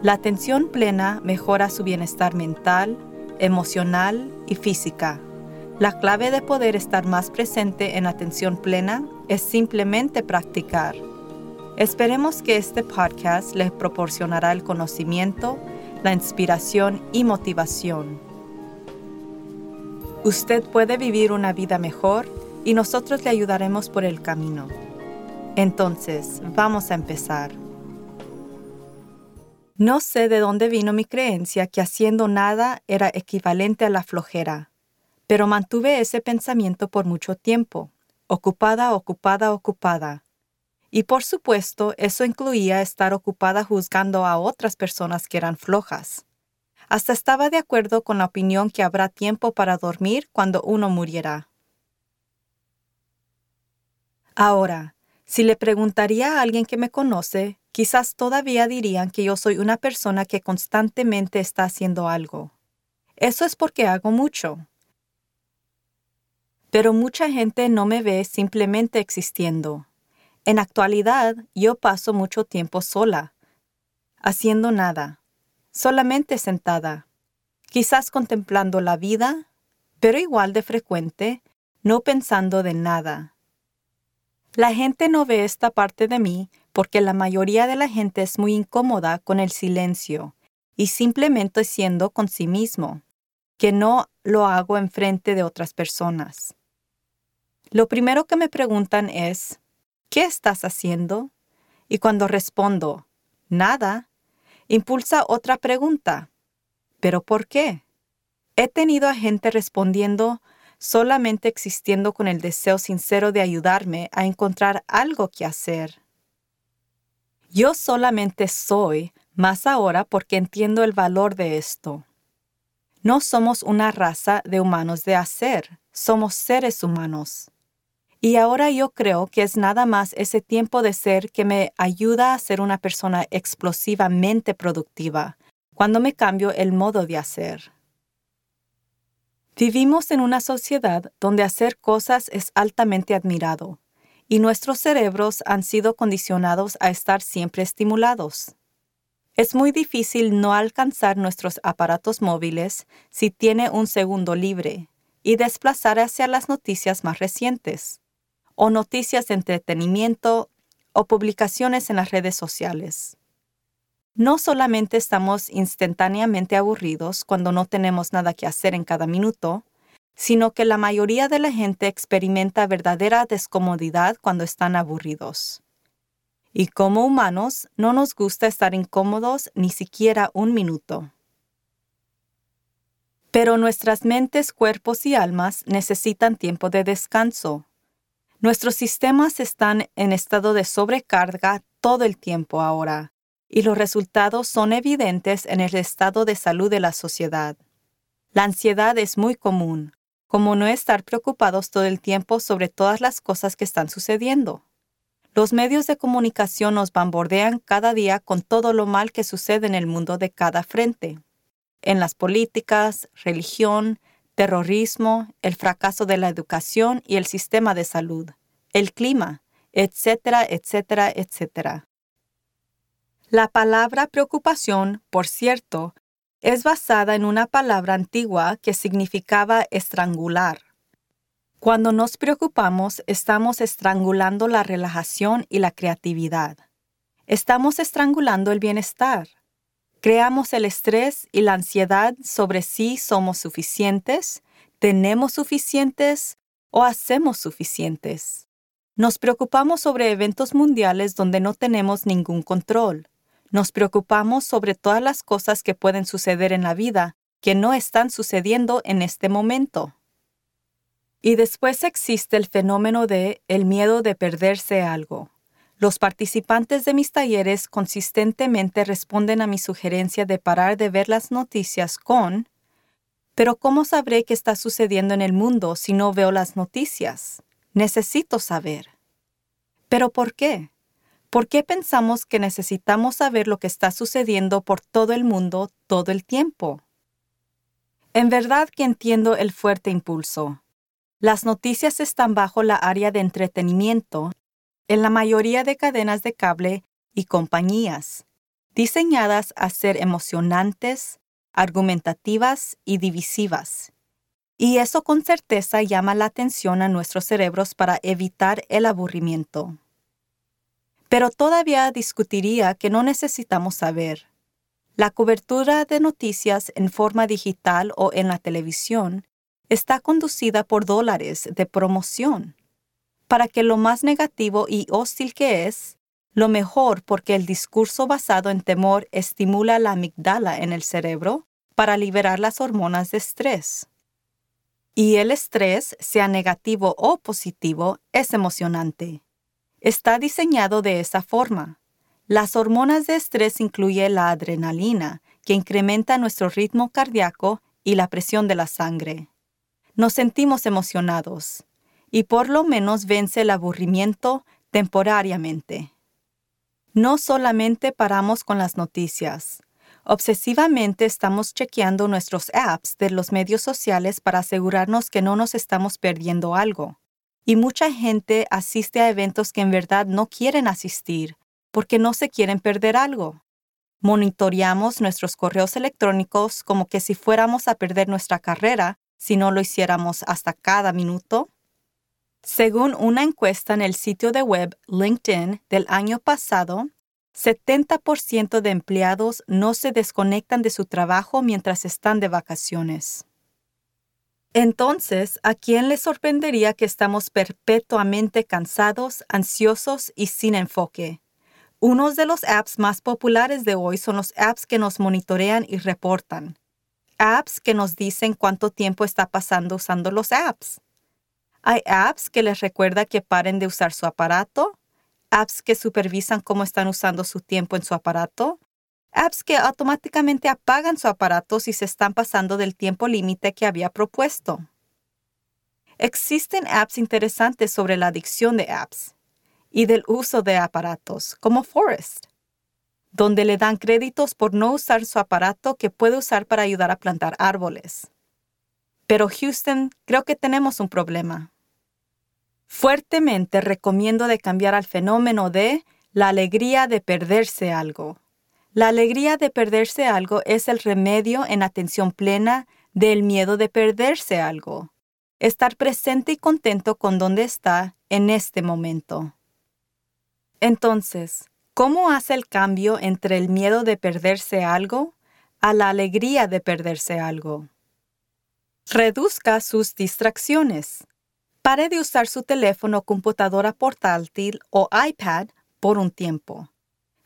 La atención plena mejora su bienestar mental, emocional y física. La clave de poder estar más presente en atención plena es simplemente practicar. Esperemos que este podcast le proporcionará el conocimiento, la inspiración y motivación. Usted puede vivir una vida mejor y nosotros le ayudaremos por el camino. Entonces, vamos a empezar. No sé de dónde vino mi creencia que haciendo nada era equivalente a la flojera, pero mantuve ese pensamiento por mucho tiempo, ocupada, ocupada, ocupada. Y por supuesto, eso incluía estar ocupada juzgando a otras personas que eran flojas. Hasta estaba de acuerdo con la opinión que habrá tiempo para dormir cuando uno muriera. Ahora, si le preguntaría a alguien que me conoce, quizás todavía dirían que yo soy una persona que constantemente está haciendo algo. Eso es porque hago mucho. Pero mucha gente no me ve simplemente existiendo. En actualidad, yo paso mucho tiempo sola, haciendo nada, solamente sentada, quizás contemplando la vida, pero igual de frecuente, no pensando de nada. La gente no ve esta parte de mí porque la mayoría de la gente es muy incómoda con el silencio y simplemente siendo con sí mismo, que no lo hago en frente de otras personas. Lo primero que me preguntan es, ¿qué estás haciendo? Y cuando respondo, nada, impulsa otra pregunta, ¿pero por qué? He tenido a gente respondiendo solamente existiendo con el deseo sincero de ayudarme a encontrar algo que hacer. Yo solamente soy, más ahora porque entiendo el valor de esto. No somos una raza de humanos de hacer, somos seres humanos. Y ahora yo creo que es nada más ese tiempo de ser que me ayuda a ser una persona explosivamente productiva, cuando me cambio el modo de hacer. Vivimos en una sociedad donde hacer cosas es altamente admirado y nuestros cerebros han sido condicionados a estar siempre estimulados. Es muy difícil no alcanzar nuestros aparatos móviles si tiene un segundo libre y desplazar hacia las noticias más recientes, o noticias de entretenimiento o publicaciones en las redes sociales. No solamente estamos instantáneamente aburridos cuando no tenemos nada que hacer en cada minuto, sino que la mayoría de la gente experimenta verdadera descomodidad cuando están aburridos. Y como humanos no nos gusta estar incómodos ni siquiera un minuto. Pero nuestras mentes, cuerpos y almas necesitan tiempo de descanso. Nuestros sistemas están en estado de sobrecarga todo el tiempo ahora, y los resultados son evidentes en el estado de salud de la sociedad. La ansiedad es muy común, como no estar preocupados todo el tiempo sobre todas las cosas que están sucediendo. Los medios de comunicación nos bombardean cada día con todo lo mal que sucede en el mundo de cada frente, en las políticas, religión, terrorismo, el fracaso de la educación y el sistema de salud, el clima, etcétera, etcétera, etcétera. La palabra preocupación, por cierto, es basada en una palabra antigua que significaba estrangular. Cuando nos preocupamos, estamos estrangulando la relajación y la creatividad. Estamos estrangulando el bienestar. Creamos el estrés y la ansiedad sobre si somos suficientes, tenemos suficientes o hacemos suficientes. Nos preocupamos sobre eventos mundiales donde no tenemos ningún control nos preocupamos sobre todas las cosas que pueden suceder en la vida que no están sucediendo en este momento. Y después existe el fenómeno de el miedo de perderse algo. Los participantes de mis talleres consistentemente responden a mi sugerencia de parar de ver las noticias con Pero ¿cómo sabré qué está sucediendo en el mundo si no veo las noticias? Necesito saber. ¿Pero por qué? ¿Por qué pensamos que necesitamos saber lo que está sucediendo por todo el mundo todo el tiempo? En verdad que entiendo el fuerte impulso. Las noticias están bajo la área de entretenimiento en la mayoría de cadenas de cable y compañías, diseñadas a ser emocionantes, argumentativas y divisivas. Y eso con certeza llama la atención a nuestros cerebros para evitar el aburrimiento. Pero todavía discutiría que no necesitamos saber. La cobertura de noticias en forma digital o en la televisión está conducida por dólares de promoción, para que lo más negativo y hostil que es, lo mejor porque el discurso basado en temor estimula la amigdala en el cerebro para liberar las hormonas de estrés. Y el estrés, sea negativo o positivo, es emocionante. Está diseñado de esa forma. Las hormonas de estrés incluyen la adrenalina, que incrementa nuestro ritmo cardíaco y la presión de la sangre. Nos sentimos emocionados, y por lo menos vence el aburrimiento temporariamente. No solamente paramos con las noticias. Obsesivamente estamos chequeando nuestros apps de los medios sociales para asegurarnos que no nos estamos perdiendo algo. Y mucha gente asiste a eventos que en verdad no quieren asistir porque no se quieren perder algo. Monitoreamos nuestros correos electrónicos como que si fuéramos a perder nuestra carrera si no lo hiciéramos hasta cada minuto. Según una encuesta en el sitio de web LinkedIn del año pasado, 70% de empleados no se desconectan de su trabajo mientras están de vacaciones. Entonces, ¿a quién le sorprendería que estamos perpetuamente cansados, ansiosos y sin enfoque? Unos de los apps más populares de hoy son los apps que nos monitorean y reportan. Apps que nos dicen cuánto tiempo está pasando usando los apps. Hay apps que les recuerda que paren de usar su aparato, apps que supervisan cómo están usando su tiempo en su aparato, apps que automáticamente apagan su aparato si se están pasando del tiempo límite que había propuesto. Existen apps interesantes sobre la adicción de apps y del uso de aparatos, como Forest, donde le dan créditos por no usar su aparato que puede usar para ayudar a plantar árboles. Pero Houston, creo que tenemos un problema. Fuertemente recomiendo de cambiar al fenómeno de la alegría de perderse algo. La alegría de perderse algo es el remedio en atención plena del miedo de perderse algo. Estar presente y contento con donde está en este momento. Entonces, ¿cómo hace el cambio entre el miedo de perderse algo a la alegría de perderse algo? Reduzca sus distracciones. Pare de usar su teléfono, computadora portátil o iPad por un tiempo.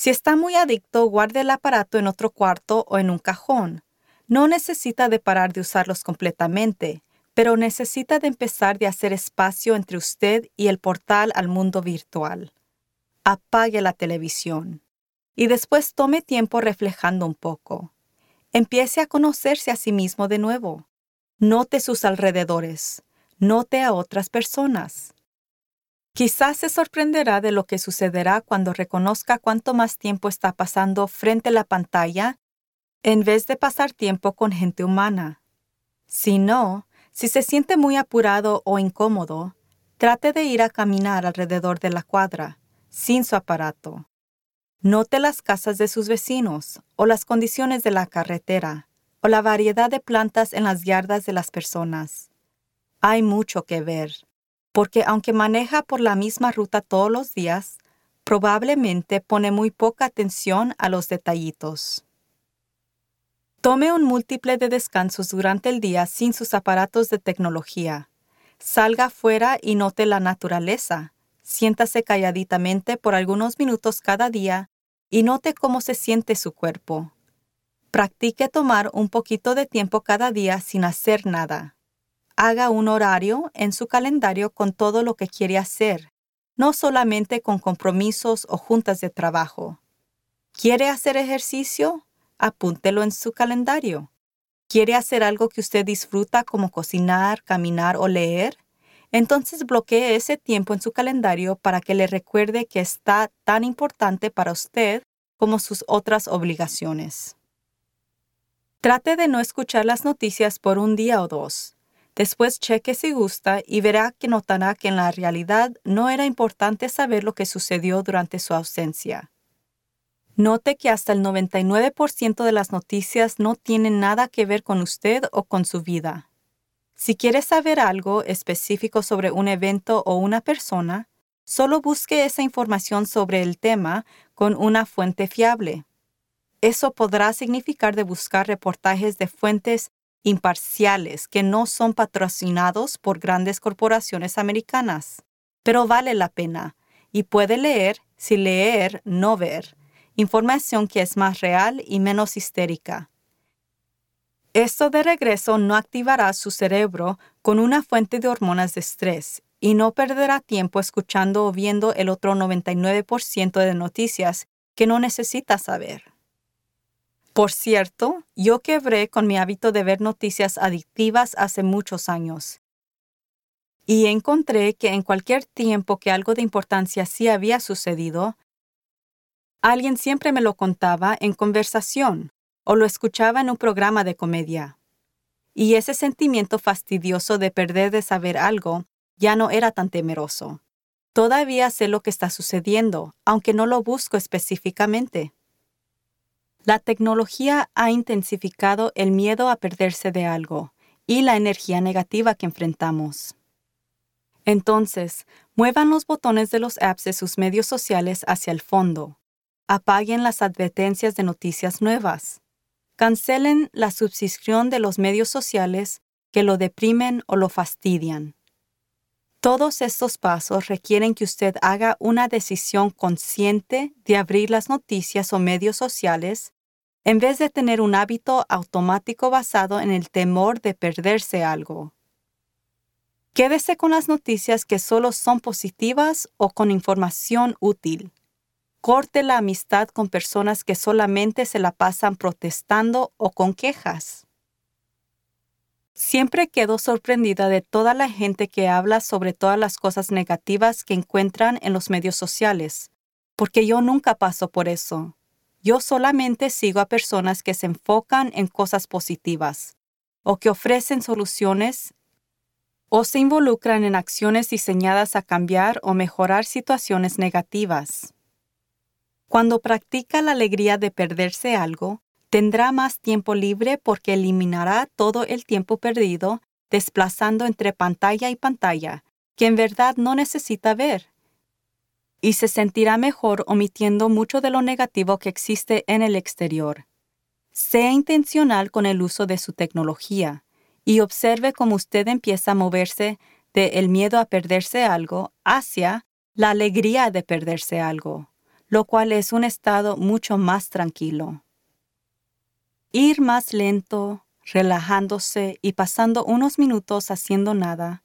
Si está muy adicto, guarde el aparato en otro cuarto o en un cajón. No necesita de parar de usarlos completamente, pero necesita de empezar de hacer espacio entre usted y el portal al mundo virtual. Apague la televisión y después tome tiempo reflejando un poco. Empiece a conocerse a sí mismo de nuevo. Note sus alrededores. Note a otras personas. Quizás se sorprenderá de lo que sucederá cuando reconozca cuánto más tiempo está pasando frente a la pantalla en vez de pasar tiempo con gente humana. Si no, si se siente muy apurado o incómodo, trate de ir a caminar alrededor de la cuadra, sin su aparato. Note las casas de sus vecinos, o las condiciones de la carretera, o la variedad de plantas en las yardas de las personas. Hay mucho que ver, porque aunque maneja por la misma ruta todos los días, probablemente pone muy poca atención a los detallitos. Tome un múltiple de descansos durante el día sin sus aparatos de tecnología. Salga afuera y note la naturaleza. Siéntase calladitamente por algunos minutos cada día y note cómo se siente su cuerpo. Practique tomar un poquito de tiempo cada día sin hacer nada. Haga un horario en su calendario con todo lo que quiere hacer, no solamente con compromisos o juntas de trabajo. ¿Quiere hacer ejercicio? Apúntelo en su calendario. ¿Quiere hacer algo que usted disfruta como cocinar, caminar o leer? Entonces bloquee ese tiempo en su calendario para que le recuerde que está tan importante para usted como sus otras obligaciones. Trate de no escuchar las noticias por un día o dos. Después cheque si gusta y verá que notará que en la realidad no era importante saber lo que sucedió durante su ausencia. Note que hasta el 99% de las noticias no tienen nada que ver con usted o con su vida. Si quiere saber algo específico sobre un evento o una persona, solo busque esa información sobre el tema con una fuente fiable. Eso podrá significar de buscar reportajes de fuentes imparciales que no son patrocinados por grandes corporaciones americanas. Pero vale la pena y puede leer, si leer, no ver, información que es más real y menos histérica. Esto de regreso no activará su cerebro con una fuente de hormonas de estrés y no perderá tiempo escuchando o viendo el otro 99% de noticias que no necesita saber. Por cierto, yo quebré con mi hábito de ver noticias adictivas hace muchos años. Y encontré que en cualquier tiempo que algo de importancia sí había sucedido, Alguien siempre me lo contaba en conversación o lo escuchaba en un programa de comedia. Y ese sentimiento fastidioso de perder de saber algo ya no era tan temeroso. Todavía sé lo que está sucediendo, aunque no lo busco específicamente. La tecnología ha intensificado el miedo a perderse de algo y la energía negativa que enfrentamos. Entonces, muevan los botones de los apps de sus medios sociales hacia el fondo apaguen las advertencias de noticias nuevas. Cancelen la suscripción de los medios sociales que lo deprimen o lo fastidian. Todos estos pasos requieren que usted haga una decisión consciente de abrir las noticias o medios sociales en vez de tener un hábito automático basado en el temor de perderse algo. Quédese con las noticias que solo son positivas o con información útil. Corte la amistad con personas que solamente se la pasan protestando o con quejas. Siempre quedo sorprendida de toda la gente que habla sobre todas las cosas negativas que encuentran en los medios sociales, porque yo nunca paso por eso. Yo solamente sigo a personas que se enfocan en cosas positivas, o que ofrecen soluciones, o se involucran en acciones diseñadas a cambiar o mejorar situaciones negativas. Cuando practica la alegría de perderse algo, tendrá más tiempo libre porque eliminará todo el tiempo perdido desplazando entre pantalla y pantalla, que en verdad no necesita ver. Y se sentirá mejor omitiendo mucho de lo negativo que existe en el exterior. Sea intencional con el uso de su tecnología y observe cómo usted empieza a moverse de el miedo a perderse algo hacia la alegría de perderse algo lo cual es un estado mucho más tranquilo. Ir más lento, relajándose y pasando unos minutos haciendo nada,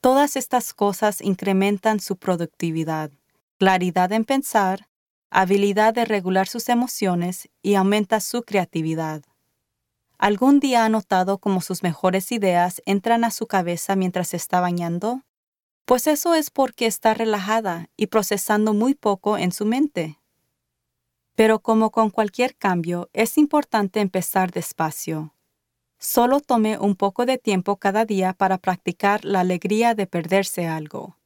todas estas cosas incrementan su productividad, claridad en pensar, habilidad de regular sus emociones y aumenta su creatividad. ¿Algún día ha notado cómo sus mejores ideas entran a su cabeza mientras está bañando? pues eso es porque está relajada y procesando muy poco en su mente. Pero como con cualquier cambio, es importante empezar despacio. Solo tome un poco de tiempo cada día para practicar la alegría de perderse algo.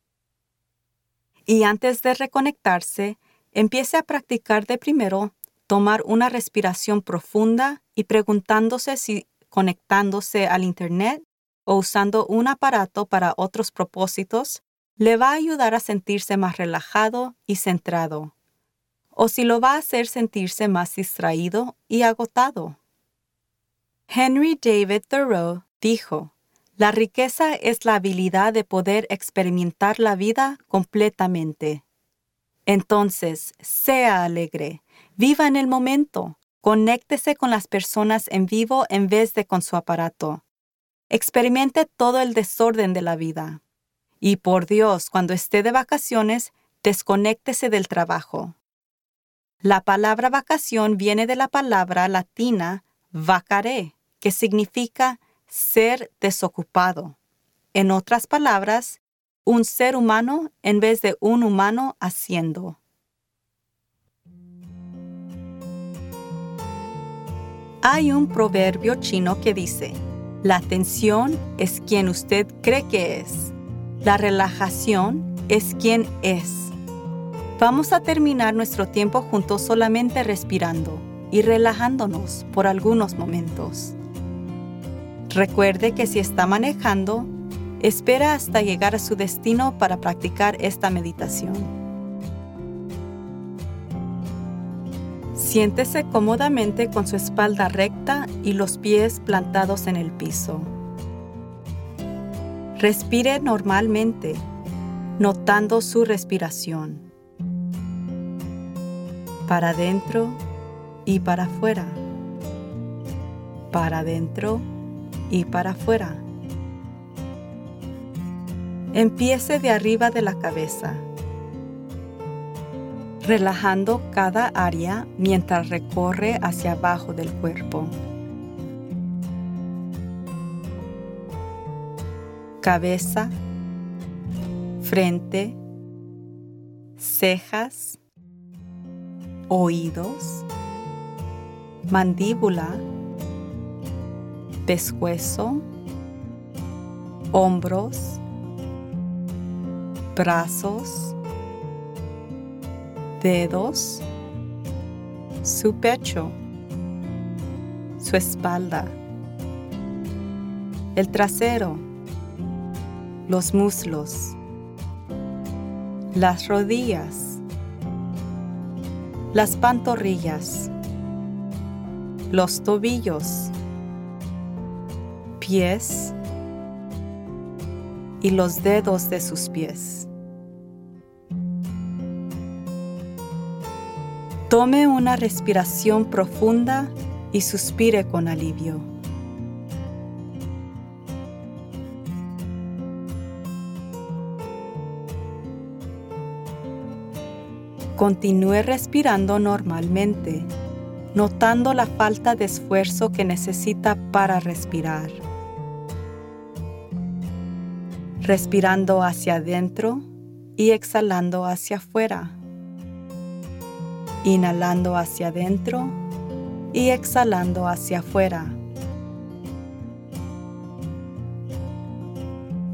Y antes de reconectarse, empiece a practicar de primero tomar una respiración profunda y preguntándose si conectándose al Internet o usando un aparato para otros propósitos le va a ayudar a sentirse más relajado y centrado, o si lo va a hacer sentirse más distraído y agotado. Henry David Thoreau dijo, La riqueza es la habilidad de poder experimentar la vida completamente. Entonces, sea alegre, viva en el momento, conéctese con las personas en vivo en vez de con su aparato experimente todo el desorden de la vida. Y por Dios, cuando esté de vacaciones, desconéctese del trabajo. La palabra vacación viene de la palabra latina vacare, que significa ser desocupado. En otras palabras, un ser humano en vez de un humano haciendo. Hay un proverbio chino que dice, la atención es quien usted cree que es. La relajación es quien es. Vamos a terminar nuestro tiempo juntos solamente respirando y relajándonos por algunos momentos. Recuerde que si está manejando, espera hasta llegar a su destino para practicar esta meditación. Siéntese cómodamente con su espalda recta y los pies plantados en el piso. Respire normalmente, notando su respiración. Para adentro y para afuera. Para adentro y para afuera. Empiece de arriba de la cabeza relajando cada área mientras recorre hacia abajo del cuerpo. Cabeza, frente, cejas, oídos, mandíbula, pescuezo, hombros, brazos, dedos, su pecho, su espalda, el trasero, los muslos, las rodillas, las pantorrillas, los tobillos, pies y los dedos de sus pies. Tome una respiración profunda y suspire con alivio. Continúe respirando normalmente, notando la falta de esfuerzo que necesita para respirar. Respirando hacia adentro y exhalando hacia afuera inhalando hacia adentro y exhalando hacia afuera.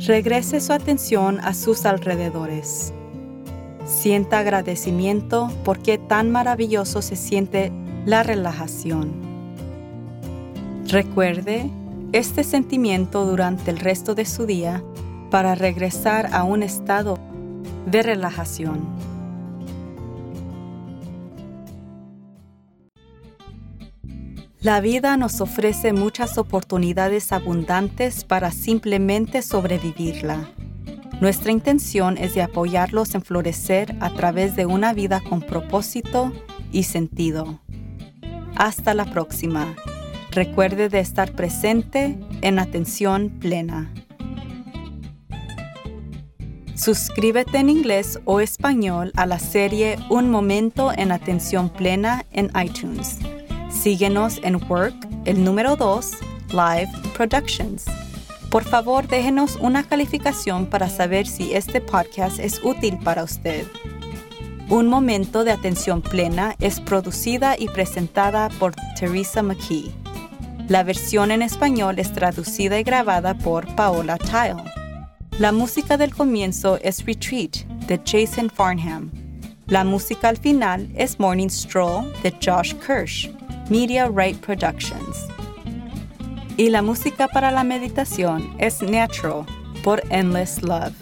Regrese su atención a sus alrededores. Sienta agradecimiento porque tan maravilloso se siente la relajación. Recuerde este sentimiento durante el resto de su día para regresar a un estado de relajación. La vida nos ofrece muchas oportunidades abundantes para simplemente sobrevivirla. Nuestra intención es de apoyarlos en florecer a través de una vida con propósito y sentido. Hasta la próxima. Recuerde de estar presente en atención plena. Suscríbete en inglés o español a la serie Un Momento en Atención Plena en iTunes Síguenos en Work, el número 2, Live Productions. Por favor, déjenos una calificación para saber si este podcast es útil para usted. Un momento de atención plena es producida y presentada por Teresa McKee. La versión en español es traducida y grabada por Paola Tile. La música del comienzo es Retreat de Jason Farnham. La música al final es Morning Stroll de Josh Kirsch. Media Right Productions. Y la música para la meditación es Natural por Endless Love.